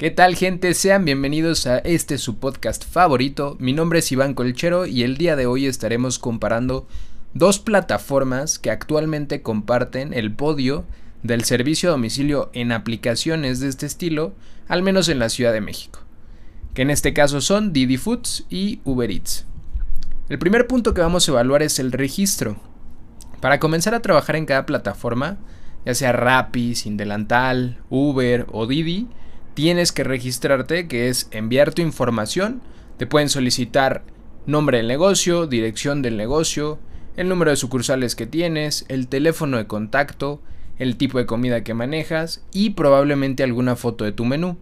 ¿Qué tal gente? Sean bienvenidos a este su podcast favorito. Mi nombre es Iván Colchero y el día de hoy estaremos comparando dos plataformas que actualmente comparten el podio del servicio a domicilio en aplicaciones de este estilo, al menos en la Ciudad de México, que en este caso son Didi Foods y Uber Eats. El primer punto que vamos a evaluar es el registro. Para comenzar a trabajar en cada plataforma, ya sea Rappi, Sin Delantal, Uber o Didi, tienes que registrarte, que es enviar tu información. Te pueden solicitar nombre del negocio, dirección del negocio, el número de sucursales que tienes, el teléfono de contacto, el tipo de comida que manejas y probablemente alguna foto de tu menú.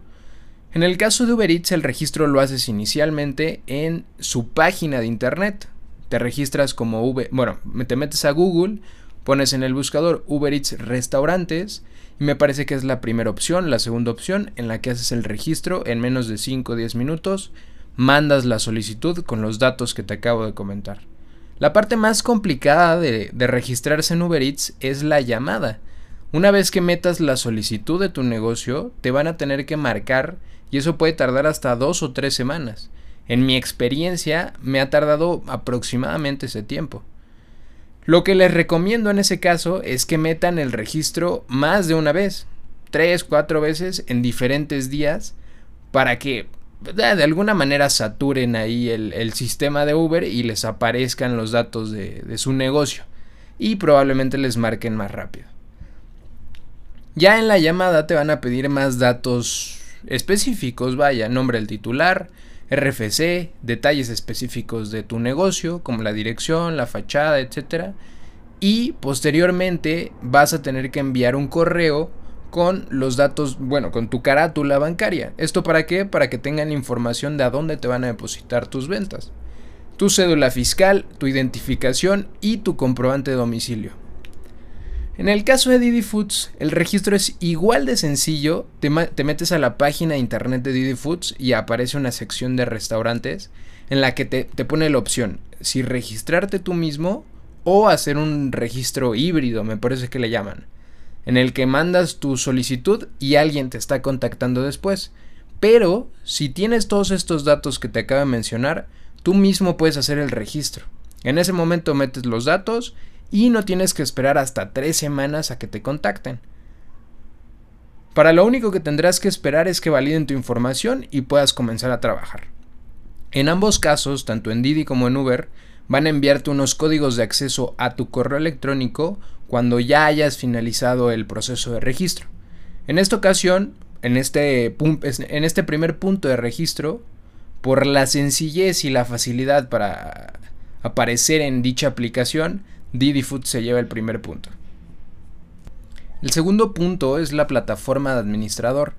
En el caso de Uber Eats el registro lo haces inicialmente en su página de internet. Te registras como Uber, bueno, te metes a Google, pones en el buscador Uber Eats restaurantes y me parece que es la primera opción, la segunda opción en la que haces el registro en menos de 5 o 10 minutos, mandas la solicitud con los datos que te acabo de comentar. La parte más complicada de, de registrarse en Uber Eats es la llamada. Una vez que metas la solicitud de tu negocio, te van a tener que marcar y eso puede tardar hasta dos o tres semanas. En mi experiencia me ha tardado aproximadamente ese tiempo. Lo que les recomiendo en ese caso es que metan el registro más de una vez, tres, cuatro veces en diferentes días, para que de alguna manera saturen ahí el, sistema de Uber y les aparezcan los datos de, de su negocio y probablemente les marquen más rápido. Ya en la llamada te van a pedir más datos específicos, vaya, nombre del titular, RFC, detalles específicos de tu negocio, como la dirección, la fachada, etc. Y posteriormente vas a tener que enviar un correo con los datos, bueno, con tu carátula bancaria. ¿Esto para qué? Para que tengan información de a dónde te van a depositar tus ventas. Tu cédula fiscal, tu identificación y tu comprobante de domicilio. En el caso de Didi Foods, el registro es igual de sencillo. Te, metes a la página de internet de Didi Foods y aparece una sección de restaurantes en la que te, te pone la opción si registrarte tú mismo o hacer un registro híbrido, me parece que le llaman, en el que mandas tu solicitud y alguien te está contactando después. Pero si tienes todos estos datos que te acabo de mencionar, tú mismo puedes hacer el registro. En ese momento metes los datos y no tienes que esperar hasta tres semanas a que te contacten. Para lo único que tendrás que esperar es que validen tu información y puedas comenzar a trabajar. En ambos casos, tanto en Didi como en Uber, van a enviarte unos códigos de acceso a tu correo electrónico cuando ya hayas finalizado el proceso de registro. En esta ocasión, en este, en este primer punto de registro, por la sencillez y la facilidad para aparecer en dicha aplicación, Didi Food se lleva el primer punto. El segundo punto es la plataforma de administrador.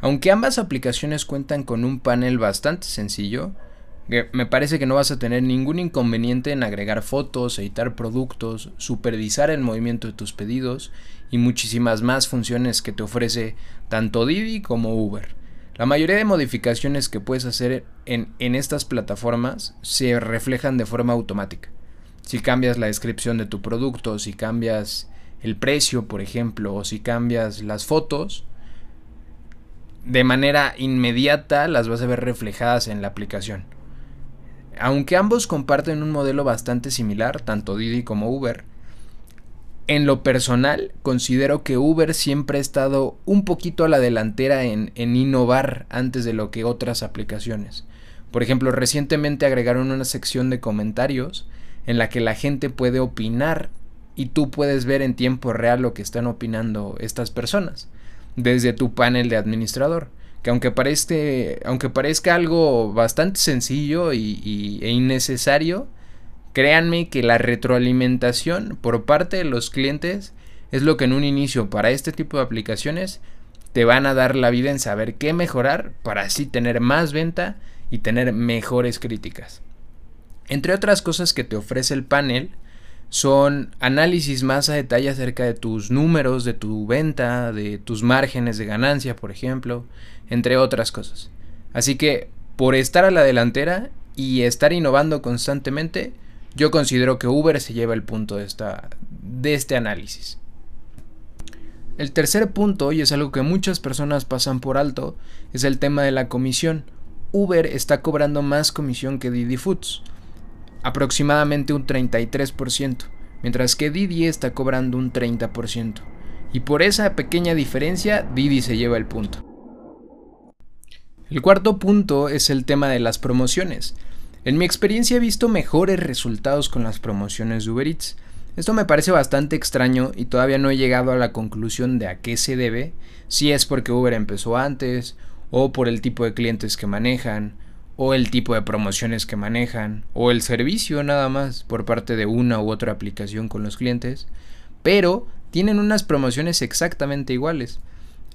Aunque ambas aplicaciones cuentan con un panel bastante sencillo, me parece que no vas a tener ningún inconveniente en agregar fotos, editar productos, supervisar el movimiento de tus pedidos y muchísimas más funciones que te ofrece tanto Didi como Uber. La mayoría de modificaciones que puedes hacer en, en estas plataformas se reflejan de forma automática si cambias la descripción de tu producto, si cambias el precio, por ejemplo, o si cambias las fotos, de manera inmediata las vas a ver reflejadas en la aplicación. Aunque ambos comparten un modelo bastante similar, tanto Didi como Uber, en lo personal considero que Uber siempre ha estado un poquito a la delantera en, en innovar antes de lo que otras aplicaciones. Por ejemplo, recientemente agregaron una sección de comentarios en la que la gente puede opinar y tú puedes ver en tiempo real lo que están opinando estas personas desde tu panel de administrador. Que aunque, aunque parezca algo bastante sencillo y, e innecesario, créanme que la retroalimentación por parte de los clientes es lo que en un inicio para este tipo de aplicaciones te van a dar la vida en saber qué mejorar para así tener más venta y tener mejores críticas. Entre otras cosas que te ofrece el panel son análisis más a detalle acerca de tus números, de tu venta, de tus márgenes de ganancia, por ejemplo, entre otras cosas. Así que por estar a la delantera y estar innovando constantemente, yo considero que Uber se lleva el punto de, esta, de este análisis. El tercer punto, y es algo que muchas personas pasan por alto, es el tema de la comisión. Uber está cobrando más comisión que Didi Foods, aproximadamente un 33%, mientras que Didi está cobrando un 30%. Y por esa pequeña diferencia, Didi se lleva el punto. El cuarto punto es el tema de las promociones. En mi experiencia he visto mejores resultados con las promociones de Uber Eats. Esto me parece bastante extraño y todavía no he llegado a la conclusión de a qué se debe, si es porque Uber empezó antes, o por el tipo de clientes que manejan, o el tipo de promociones que manejan, o el servicio nada más por parte de una u otra aplicación con los clientes, pero tienen unas promociones exactamente iguales.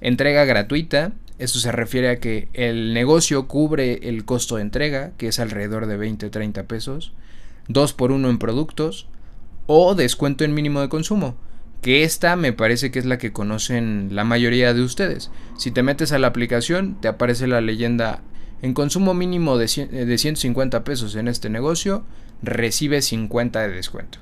Entrega gratuita, esto se refiere a que el negocio cubre el costo de entrega, que es alrededor de 20-30 pesos, 2 por 1 en productos, o descuento en mínimo de consumo, que esta me parece que es la que conocen la mayoría de ustedes. Si te metes a la aplicación, te aparece la leyenda en consumo mínimo de, 150 pesos en este negocio, recibe 50 de descuento.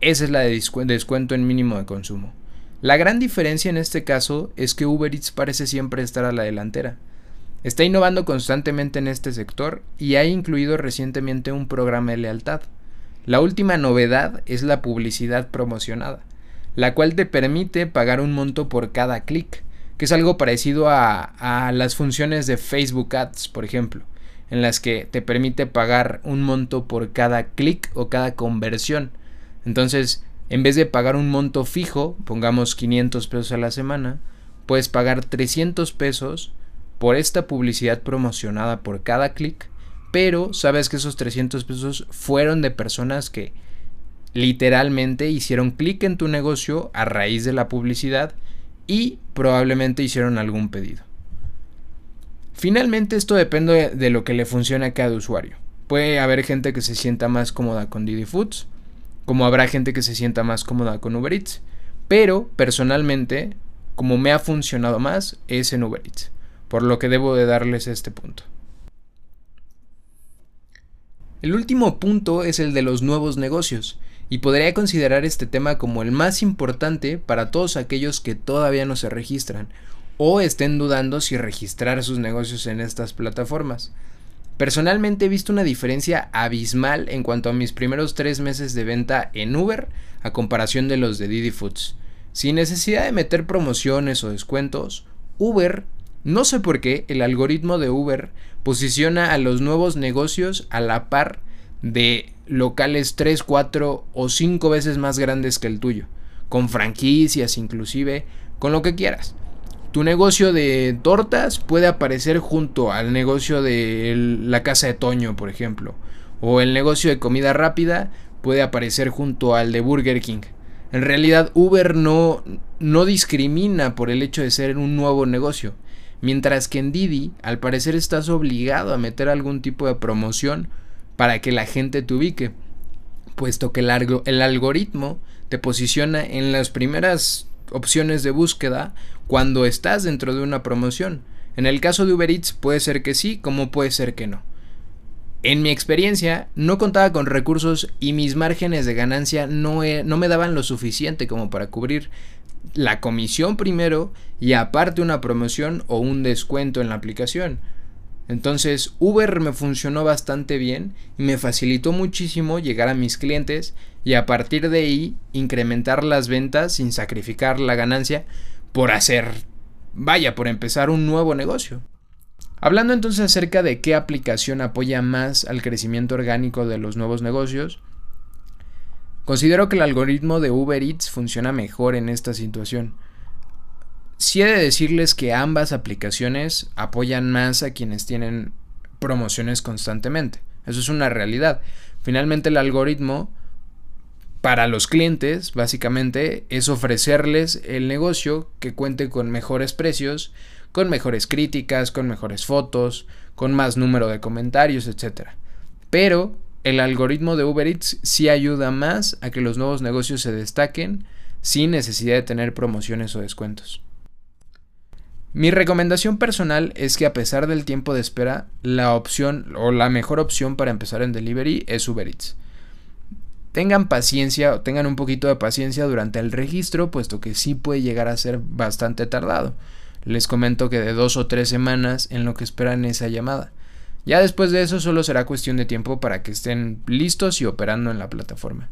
Esa es la de descuento en mínimo de consumo. La gran diferencia en este caso es que Uber Eats parece siempre estar a la delantera. Está innovando constantemente en este sector y ha incluido recientemente un programa de lealtad. La última novedad es la publicidad promocionada, la cual te permite pagar un monto por cada clic, que es algo parecido a, a, las funciones de Facebook Ads, por ejemplo, en las que te permite pagar un monto por cada clic o cada conversión. Entonces, en vez de pagar un monto fijo, pongamos 500 pesos a la semana, puedes pagar 300 pesos por esta publicidad promocionada por cada clic, pero sabes que esos 300 pesos fueron de personas que literalmente hicieron clic en tu negocio a raíz de la publicidad y probablemente hicieron algún pedido. Finalmente esto depende de lo que le funcione a cada usuario. Puede haber gente que se sienta más cómoda con Didi Foods, como habrá gente que se sienta más cómoda con Uber Eats. Pero personalmente, como me ha funcionado más, es en Uber Eats. Por lo que debo de darles este punto. El último punto es el de los nuevos negocios, y podría considerar este tema como el más importante para todos aquellos que todavía no se registran o estén dudando si registrar sus negocios en estas plataformas. Personalmente he visto una diferencia abismal en cuanto a mis primeros tres meses de venta en Uber a comparación de los de Didi Foods. Sin necesidad de meter promociones o descuentos, Uber, no sé por qué, el algoritmo de Uber posiciona a los nuevos negocios a la par de locales 3, 4 o 5 veces más grandes que el tuyo, con franquicias inclusive, con lo que quieras. Tu negocio de tortas puede aparecer junto al negocio de la casa de Toño, por ejemplo. O el negocio de comida rápida puede aparecer junto al de Burger King. En realidad Uber no, no discrimina por el hecho de ser un nuevo negocio. Mientras que en Didi, al parecer estás obligado a meter algún tipo de promoción para que la gente te ubique. Puesto que el, el algoritmo te posiciona en las primeras opciones de búsqueda cuando estás dentro de una promoción. En el caso de Uber Eats puede ser que sí, como puede ser que no. En mi experiencia, no contaba con recursos y mis márgenes de ganancia no, no, me daban lo suficiente como para cubrir la comisión primero y aparte una promoción o un descuento en la aplicación. Entonces Uber me funcionó bastante bien y me facilitó muchísimo llegar a mis clientes y a partir de ahí incrementar las ventas sin sacrificar la ganancia por hacer, vaya, por empezar un nuevo negocio. Hablando entonces acerca de qué aplicación apoya más al crecimiento orgánico de los nuevos negocios, considero que el algoritmo de Uber Eats funciona mejor en esta situación. Si he de decirles que ambas aplicaciones apoyan más a quienes tienen promociones constantemente. Eso es una realidad. Finalmente el algoritmo para los clientes, básicamente, es ofrecerles el negocio que cuente con mejores precios, con mejores críticas, con mejores fotos, con más número de comentarios, etc. Pero el algoritmo de Uber Eats sí ayuda más a que los nuevos negocios se destaquen sin necesidad de tener promociones o descuentos. Mi recomendación personal es que a pesar del tiempo de espera, la opción o la mejor opción para empezar en delivery es Uber Eats tengan paciencia o tengan un poquito de paciencia durante el registro, puesto que sí puede llegar a ser bastante tardado. Les comento que de dos o tres semanas en lo que esperan esa llamada. Ya después de eso solo será cuestión de tiempo para que estén listos y operando en la plataforma.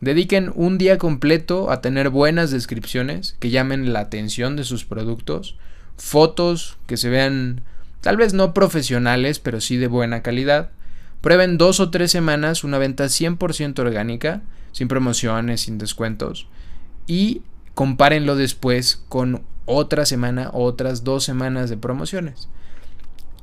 Dediquen un día completo a tener buenas descripciones que llamen la atención de sus productos, fotos que se vean tal vez no profesionales, pero sí de buena calidad, Prueben dos o tres semanas una venta 100% orgánica, sin promociones, sin descuentos, y compárenlo después con otra semana o otras dos semanas de promociones.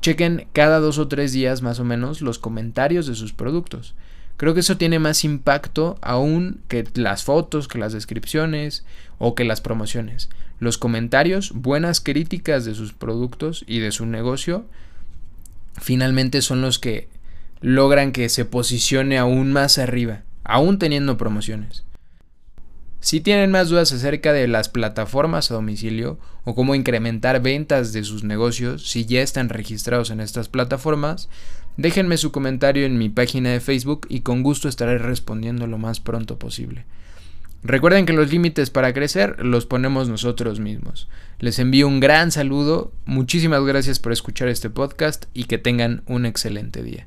Chequen cada dos o tres días más o menos los comentarios de sus productos. Creo que eso tiene más impacto aún que las fotos, que las descripciones o que las promociones. Los comentarios, buenas críticas de sus productos y de su negocio, finalmente son los que logran que se posicione aún más arriba, aún teniendo promociones. Si tienen más dudas acerca de las plataformas a domicilio o cómo incrementar ventas de sus negocios si ya están registrados en estas plataformas, déjenme su comentario en mi página de Facebook y con gusto estaré respondiendo lo más pronto posible. Recuerden que los límites para crecer los ponemos nosotros mismos. Les envío un gran saludo, muchísimas gracias por escuchar este podcast y que tengan un excelente día.